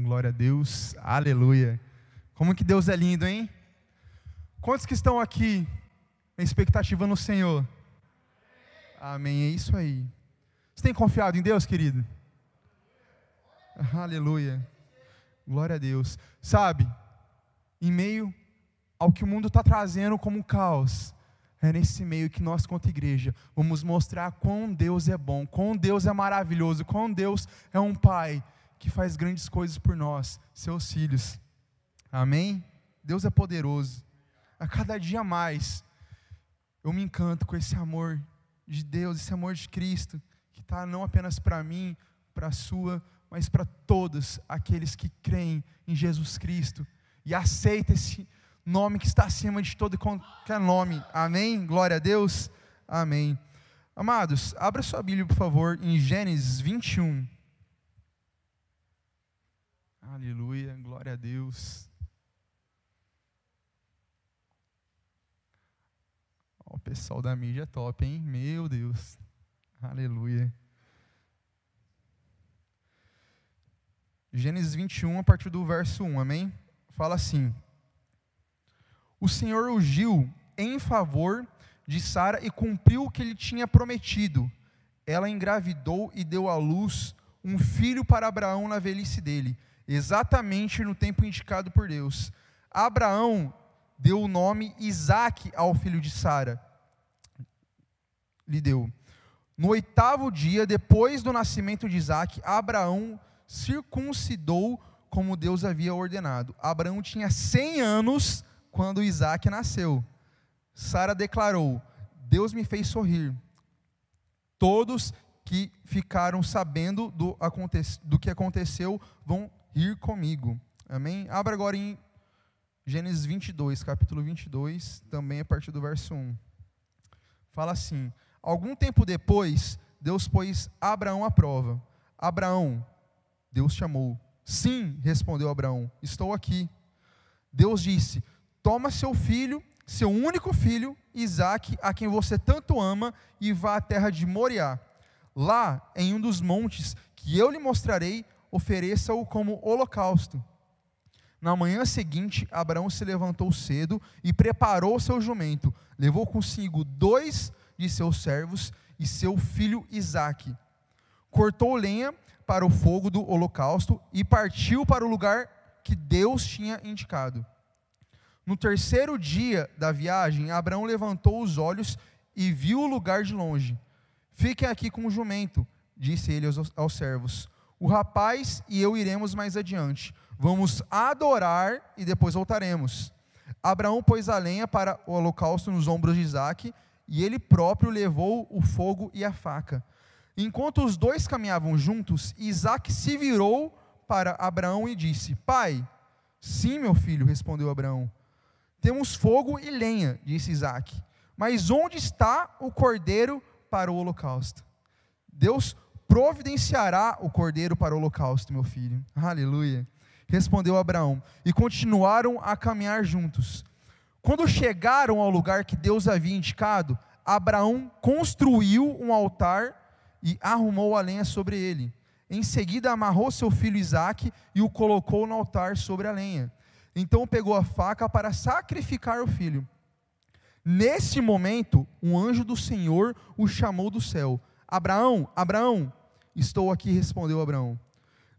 Glória a Deus, aleluia. Como que Deus é lindo, hein? Quantos que estão aqui em expectativa no Senhor? Amém, é isso aí. Você tem confiado em Deus, querido? Aleluia. Glória a Deus. Sabe, em meio ao que o mundo está trazendo como caos, é nesse meio que nós, quanto igreja, vamos mostrar quão Deus é bom, quão Deus é maravilhoso, quão Deus é um Pai que faz grandes coisas por nós, seus filhos. Amém? Deus é poderoso. A cada dia mais, eu me encanto com esse amor de Deus, esse amor de Cristo, que está não apenas para mim, para a sua, mas para todos aqueles que creem em Jesus Cristo e aceitam esse nome que está acima de todo e qualquer nome. Amém? Glória a Deus. Amém. Amados, abra sua Bíblia, por favor, em Gênesis 21. Aleluia, glória a Deus. O pessoal da mídia é top, hein? Meu Deus. Aleluia. Gênesis 21, a partir do verso 1, amém? Fala assim: O Senhor ungiu em favor de Sara e cumpriu o que ele tinha prometido. Ela engravidou e deu à luz um filho para Abraão na velhice dele exatamente no tempo indicado por Deus. Abraão deu o nome Isaac ao filho de Sara. Lhe deu. No oitavo dia, depois do nascimento de Isaac, Abraão circuncidou como Deus havia ordenado. Abraão tinha 100 anos quando Isaac nasceu. Sara declarou: Deus me fez sorrir. Todos que ficaram sabendo do, do que aconteceu vão ir comigo. Amém? Abra agora em Gênesis 22, capítulo 22, também a partir do verso 1. Fala assim: Algum tempo depois, Deus pôs Abraão à prova. Abraão, Deus chamou. Sim, respondeu Abraão, estou aqui. Deus disse: Toma seu filho, seu único filho, Isaque, a quem você tanto ama, e vá à terra de Moriá. Lá, em um dos montes que eu lhe mostrarei, ofereça-o como holocausto. Na manhã seguinte, Abraão se levantou cedo e preparou seu jumento. Levou consigo dois de seus servos e seu filho Isaque. Cortou lenha para o fogo do holocausto e partiu para o lugar que Deus tinha indicado. No terceiro dia da viagem, Abraão levantou os olhos e viu o lugar de longe. Fiquem aqui com o jumento, disse ele aos, aos servos o rapaz e eu iremos mais adiante. Vamos adorar e depois voltaremos. Abraão pôs a lenha para o holocausto nos ombros de Isaac, e ele próprio levou o fogo e a faca. Enquanto os dois caminhavam juntos, Isaac se virou para Abraão e disse: Pai, sim, meu filho, respondeu Abraão. Temos fogo e lenha, disse Isaac. Mas onde está o cordeiro para o holocausto? Deus providenciará o cordeiro para o holocausto, meu filho. Aleluia. Respondeu Abraão. E continuaram a caminhar juntos. Quando chegaram ao lugar que Deus havia indicado, Abraão construiu um altar e arrumou a lenha sobre ele. Em seguida, amarrou seu filho Isaque e o colocou no altar sobre a lenha. Então pegou a faca para sacrificar o filho. Nesse momento, um anjo do Senhor o chamou do céu: Abraão, Abraão. Estou aqui, respondeu Abraão.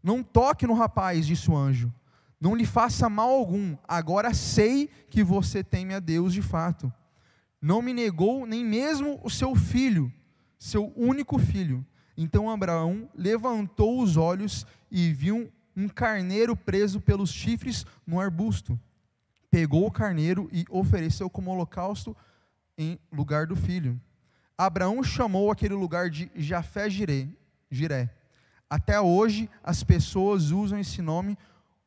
Não toque no rapaz, disse o anjo. Não lhe faça mal algum. Agora sei que você teme a Deus de fato. Não me negou nem mesmo o seu filho, seu único filho. Então Abraão levantou os olhos e viu um carneiro preso pelos chifres no arbusto. Pegou o carneiro e ofereceu como holocausto em lugar do filho. Abraão chamou aquele lugar de Jafé Jireh, Jiré. Até hoje, as pessoas usam esse nome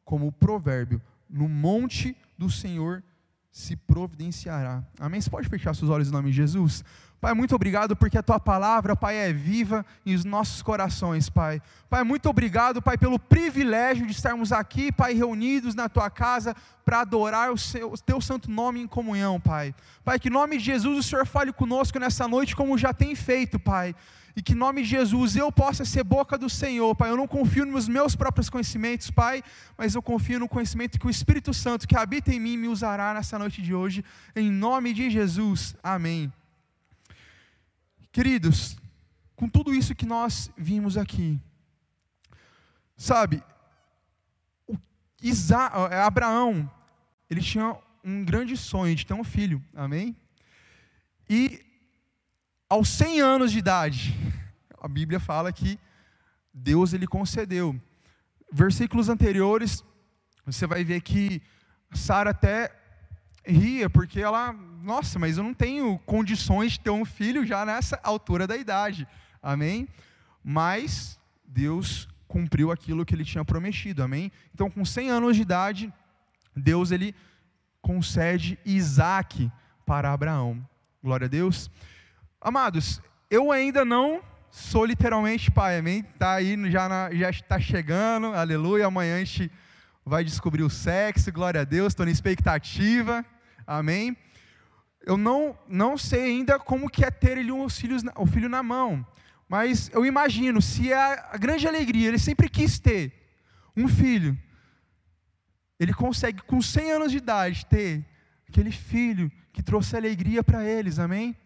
como provérbio. No monte do Senhor se providenciará. Amém? Você pode fechar seus olhos em nome de Jesus? Pai, muito obrigado porque a tua palavra, Pai, é viva em os nossos corações, Pai. Pai, muito obrigado, Pai, pelo privilégio de estarmos aqui, Pai, reunidos na tua casa para adorar o, seu, o teu santo nome em comunhão, Pai. Pai, que em nome de Jesus o Senhor fale conosco nessa noite como já tem feito, Pai. E que em nome de Jesus eu possa ser boca do Senhor, Pai. Eu não confio nos meus próprios conhecimentos, Pai, mas eu confio no conhecimento que o Espírito Santo que habita em mim me usará nessa noite de hoje, em nome de Jesus. Amém. Queridos, com tudo isso que nós vimos aqui, sabe, Isa, é, Abraão, ele tinha um grande sonho de ter um filho, amém? E aos 100 anos de idade, a Bíblia fala que Deus ele concedeu. Versículos anteriores, você vai ver que Sara até ria, porque ela, nossa, mas eu não tenho condições de ter um filho já nessa altura da idade. Amém? Mas Deus cumpriu aquilo que ele tinha prometido. Amém? Então, com 100 anos de idade, Deus ele concede Isaac para Abraão. Glória a Deus. Amados, eu ainda não sou literalmente pai, amém? Tá aí, já, na, já está chegando, aleluia. Amanhã a gente vai descobrir o sexo, glória a Deus, estou na expectativa, amém? Eu não, não sei ainda como que é ter ele um filhos, o filho na mão, mas eu imagino, se é a grande alegria, ele sempre quis ter um filho, ele consegue com 100 anos de idade ter aquele filho que trouxe alegria para eles, amém?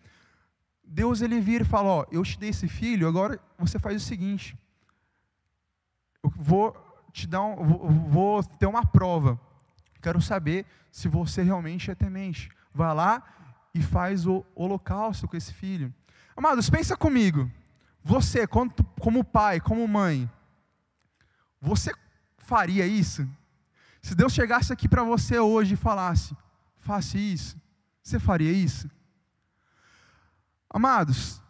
Deus ele vira e fala: Ó, eu te dei esse filho, agora você faz o seguinte. Eu vou te dar um, vou, vou ter uma prova. Quero saber se você realmente é temente. Vá lá e faz o holocausto com esse filho. Amados, pensa comigo. Você, como pai, como mãe, você faria isso? Se Deus chegasse aqui para você hoje e falasse: faça isso, você faria isso? Amados,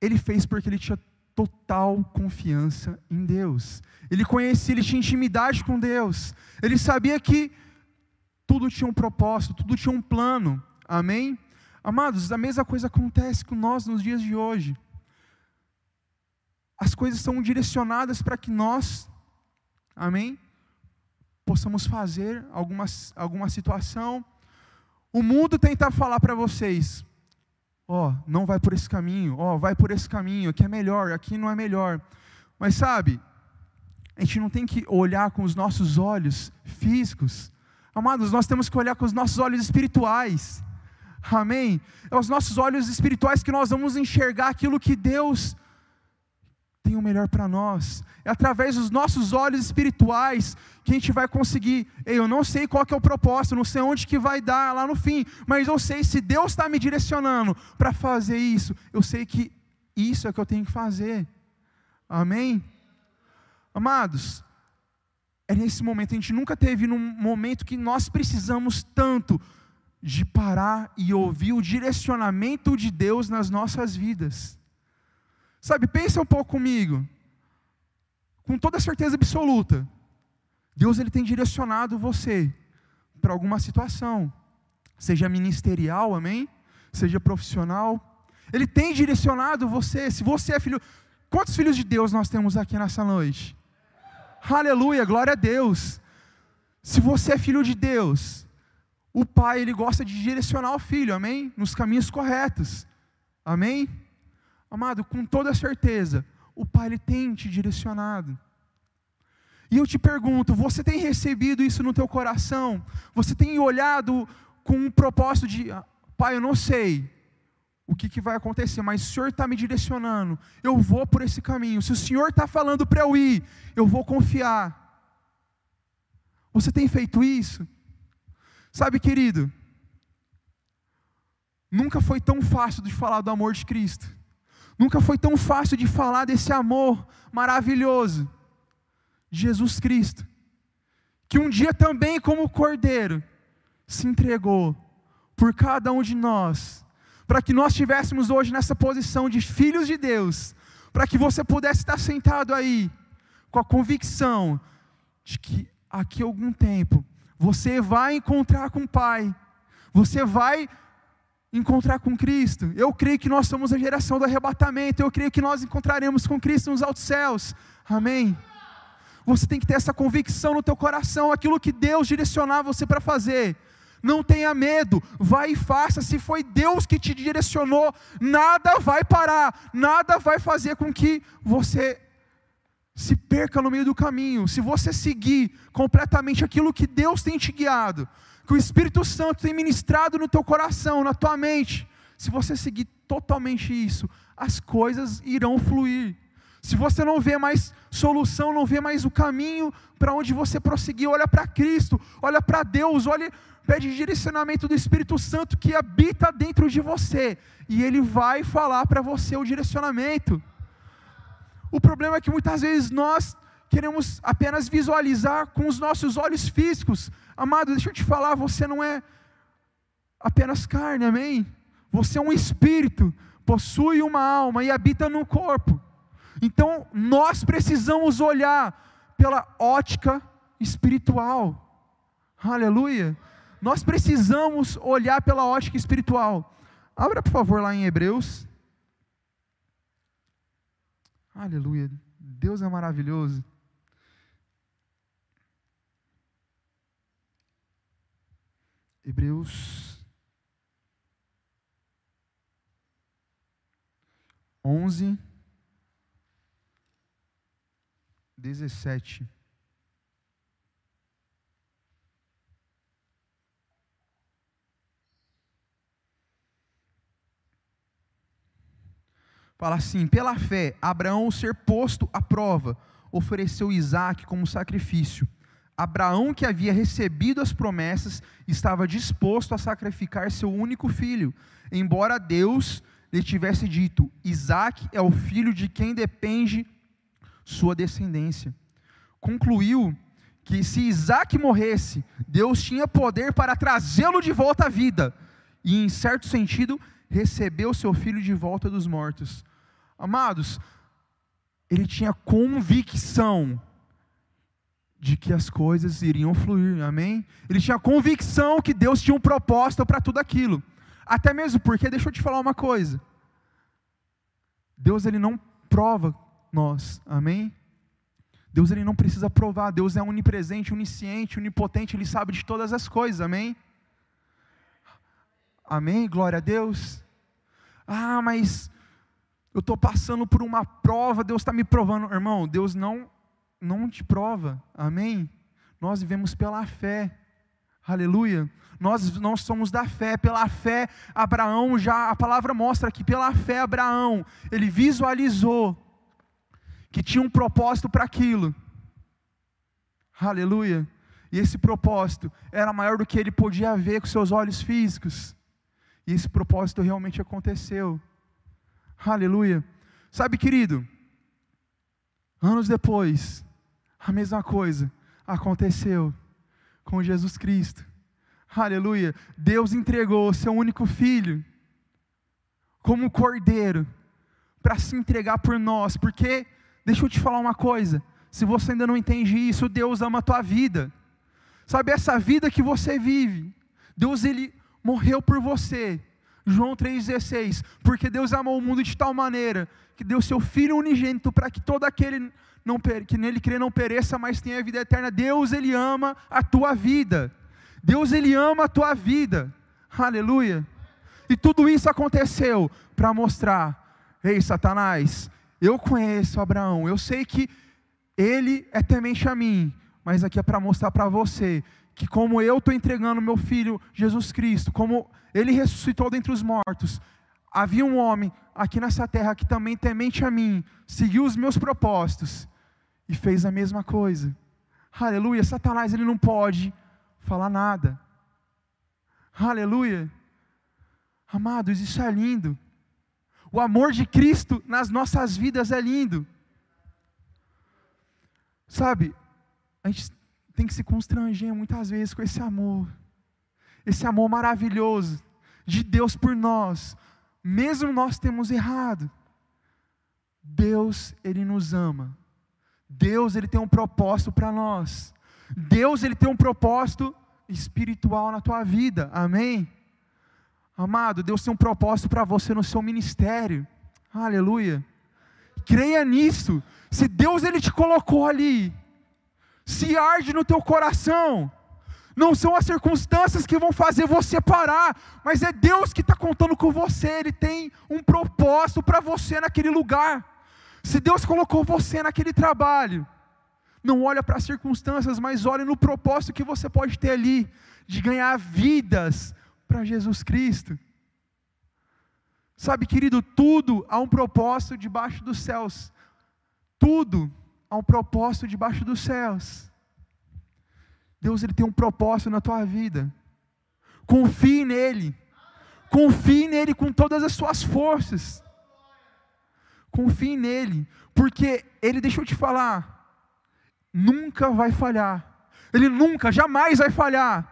ele fez porque ele tinha total confiança em Deus. Ele conhecia, ele tinha intimidade com Deus. Ele sabia que tudo tinha um propósito, tudo tinha um plano. Amém? Amados, a mesma coisa acontece com nós nos dias de hoje. As coisas são direcionadas para que nós, amém, possamos fazer alguma, alguma situação. O mundo tenta falar para vocês, ó, oh, não vai por esse caminho, ó, oh, vai por esse caminho, aqui é melhor, aqui não é melhor. Mas sabe, a gente não tem que olhar com os nossos olhos físicos. Amados, nós temos que olhar com os nossos olhos espirituais. Amém? É os nossos olhos espirituais que nós vamos enxergar aquilo que Deus tem o melhor para nós. É através dos nossos olhos espirituais que a gente vai conseguir. Ei, eu não sei qual que é o propósito, não sei onde que vai dar lá no fim, mas eu sei se Deus está me direcionando para fazer isso, eu sei que isso é que eu tenho que fazer. Amém? Amados, é nesse momento, a gente nunca teve num momento que nós precisamos tanto de parar e ouvir o direcionamento de Deus nas nossas vidas. Sabe, pensa um pouco comigo. Com toda certeza absoluta, Deus ele tem direcionado você para alguma situação, seja ministerial, amém? Seja profissional. Ele tem direcionado você. Se você é filho, quantos filhos de Deus nós temos aqui nessa noite? Aleluia, glória a Deus. Se você é filho de Deus, o pai ele gosta de direcionar o filho, amém? Nos caminhos corretos. Amém? Amado, com toda certeza, o Pai ele tem te direcionado. E eu te pergunto, você tem recebido isso no teu coração? Você tem olhado com um propósito de, ah, Pai, eu não sei o que, que vai acontecer, mas o Senhor está me direcionando, eu vou por esse caminho. Se o Senhor está falando para eu ir, eu vou confiar. Você tem feito isso? Sabe, querido, nunca foi tão fácil de falar do amor de Cristo. Nunca foi tão fácil de falar desse amor maravilhoso de Jesus Cristo, que um dia também, como cordeiro, se entregou por cada um de nós, para que nós estivéssemos hoje nessa posição de filhos de Deus, para que você pudesse estar sentado aí, com a convicção de que aqui algum tempo você vai encontrar com o Pai, você vai encontrar com Cristo. Eu creio que nós somos a geração do arrebatamento. Eu creio que nós encontraremos com Cristo nos altos céus. Amém. Você tem que ter essa convicção no teu coração, aquilo que Deus direcionar você para fazer. Não tenha medo, vai e faça. Se foi Deus que te direcionou, nada vai parar, nada vai fazer com que você se perca no meio do caminho. Se você seguir completamente aquilo que Deus tem te guiado, que o Espírito Santo tem ministrado no teu coração, na tua mente, se você seguir totalmente isso, as coisas irão fluir. Se você não vê mais solução, não vê mais o caminho para onde você prosseguir, olha para Cristo, olha para Deus, olha, pede direcionamento do Espírito Santo que habita dentro de você, e ele vai falar para você o direcionamento. O problema é que muitas vezes nós queremos apenas visualizar com os nossos olhos físicos. Amado, deixa eu te falar, você não é apenas carne, amém? Você é um espírito, possui uma alma e habita no corpo. Então, nós precisamos olhar pela ótica espiritual. Aleluia. Nós precisamos olhar pela ótica espiritual. Abra, por favor, lá em Hebreus. Aleluia. Deus é maravilhoso. Hebreus 11, 17. Fala assim: pela fé, Abraão, ser posto à prova, ofereceu Isaac como sacrifício. Abraão, que havia recebido as promessas, estava disposto a sacrificar seu único filho, embora Deus lhe tivesse dito: Isaac é o filho de quem depende sua descendência. Concluiu que se Isaac morresse, Deus tinha poder para trazê-lo de volta à vida, e, em certo sentido, recebeu seu filho de volta dos mortos. Amados, ele tinha convicção de que as coisas iriam fluir, amém? Ele tinha convicção que Deus tinha um propósito para tudo aquilo. Até mesmo porque, deixa eu te falar uma coisa. Deus ele não prova nós, amém? Deus ele não precisa provar, Deus é onipresente, onisciente, onipotente, ele sabe de todas as coisas, amém? Amém? Glória a Deus. Ah, mas eu estou passando por uma prova, Deus está me provando. Irmão, Deus não, não te prova, amém? Nós vivemos pela fé, aleluia. Nós, nós somos da fé, pela fé, Abraão já, a palavra mostra que pela fé, Abraão, ele visualizou que tinha um propósito para aquilo, aleluia. E esse propósito era maior do que ele podia ver com seus olhos físicos, e esse propósito realmente aconteceu. Aleluia. Sabe, querido, anos depois, a mesma coisa aconteceu com Jesus Cristo. Aleluia. Deus entregou o seu único filho como cordeiro para se entregar por nós, porque deixa eu te falar uma coisa, se você ainda não entende isso, Deus ama a tua vida. Sabe essa vida que você vive? Deus ele morreu por você João 3,16, porque Deus amou o mundo de tal maneira que deu seu Filho unigênito para que todo aquele não, que nele crê não pereça, mas tenha a vida eterna. Deus ele ama a tua vida. Deus ele ama a tua vida. Aleluia. E tudo isso aconteceu para mostrar, ei Satanás, eu conheço Abraão, eu sei que ele é temente a mim, mas aqui é para mostrar para você que como eu estou entregando meu filho Jesus Cristo, como ele ressuscitou dentre os mortos, havia um homem aqui nessa terra que também temente a mim, seguiu os meus propósitos e fez a mesma coisa. Aleluia, Satanás ele não pode falar nada. Aleluia. Amados, isso é lindo. O amor de Cristo nas nossas vidas é lindo. Sabe, a gente tem que se constranger muitas vezes com esse amor, esse amor maravilhoso de Deus por nós, mesmo nós temos errado. Deus, Ele nos ama. Deus, Ele tem um propósito para nós. Deus, Ele tem um propósito espiritual na tua vida. Amém? Amado, Deus tem um propósito para você no seu ministério. Aleluia. Creia nisso. Se Deus ele te colocou ali, se arde no teu coração, não são as circunstâncias que vão fazer você parar, mas é Deus que está contando com você, Ele tem um propósito para você naquele lugar. Se Deus colocou você naquele trabalho, não olha para as circunstâncias, mas olha no propósito que você pode ter ali, de ganhar vidas para Jesus Cristo. Sabe, querido, tudo há um propósito debaixo dos céus. Tudo há um propósito debaixo dos céus. Deus ele tem um propósito na tua vida. Confie nele. Confie nele com todas as suas forças. Confie nele, porque ele deixou te falar, nunca vai falhar. Ele nunca, jamais vai falhar.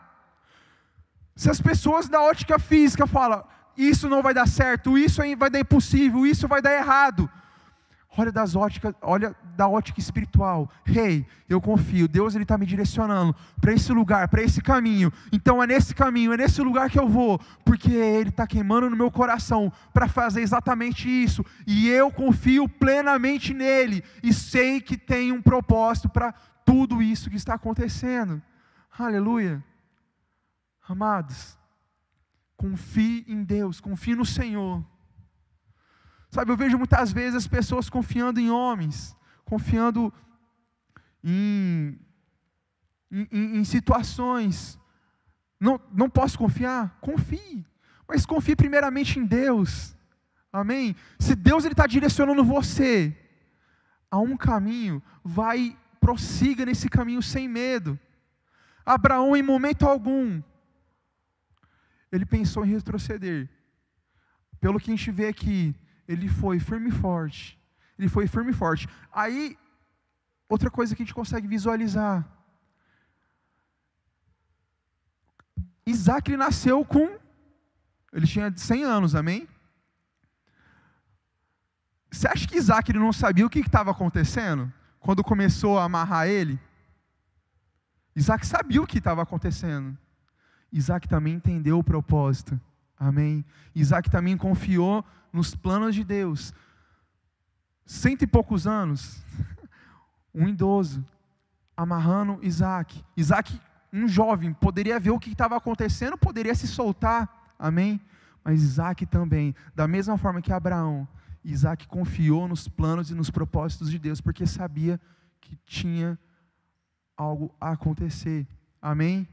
Se as pessoas da ótica física falam, isso não vai dar certo, isso vai dar impossível, isso vai dar errado. Olha das óticas, olha da ótica espiritual. Rei, hey, eu confio. Deus ele está me direcionando para esse lugar, para esse caminho. Então é nesse caminho, é nesse lugar que eu vou, porque Ele está queimando no meu coração para fazer exatamente isso. E eu confio plenamente nele e sei que tem um propósito para tudo isso que está acontecendo. Aleluia. Amados, confie em Deus, confie no Senhor. Sabe, eu vejo muitas vezes as pessoas confiando em homens, confiando em, em, em situações. Não, não posso confiar? Confie, mas confie primeiramente em Deus. Amém? Se Deus está direcionando você a um caminho, vai, prossiga nesse caminho sem medo. Abraão, em momento algum, ele pensou em retroceder. Pelo que a gente vê aqui, ele foi firme e forte. Ele foi firme e forte. Aí, outra coisa que a gente consegue visualizar. Isaac nasceu com. Ele tinha 100 anos, amém? Você acha que Isaac ele não sabia o que estava acontecendo? Quando começou a amarrar ele? Isaac sabia o que estava acontecendo. Isaac também entendeu o propósito. Amém. Isaac também confiou nos planos de Deus. Cento e poucos anos, um idoso, amarrando Isaac. Isaac, um jovem, poderia ver o que estava acontecendo, poderia se soltar. Amém. Mas Isaac também, da mesma forma que Abraão, Isaac confiou nos planos e nos propósitos de Deus, porque sabia que tinha algo a acontecer. Amém?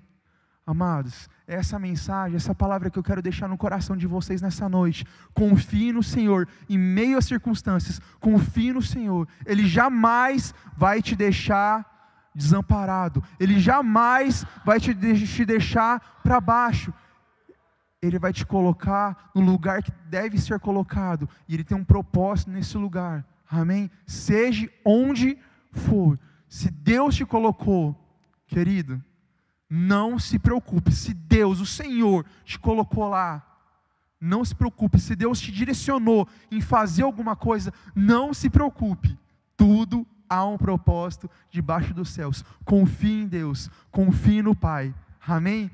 Amados, essa mensagem, essa palavra que eu quero deixar no coração de vocês nessa noite. Confie no Senhor em meio às circunstâncias. Confie no Senhor. Ele jamais vai te deixar desamparado. Ele jamais vai te, te deixar para baixo. Ele vai te colocar no lugar que deve ser colocado. E Ele tem um propósito nesse lugar. Amém? Seja onde for. Se Deus te colocou, querido, não se preocupe, se Deus, o Senhor, te colocou lá, não se preocupe, se Deus te direcionou em fazer alguma coisa, não se preocupe, tudo há um propósito debaixo dos céus. Confie em Deus, confie no Pai, amém?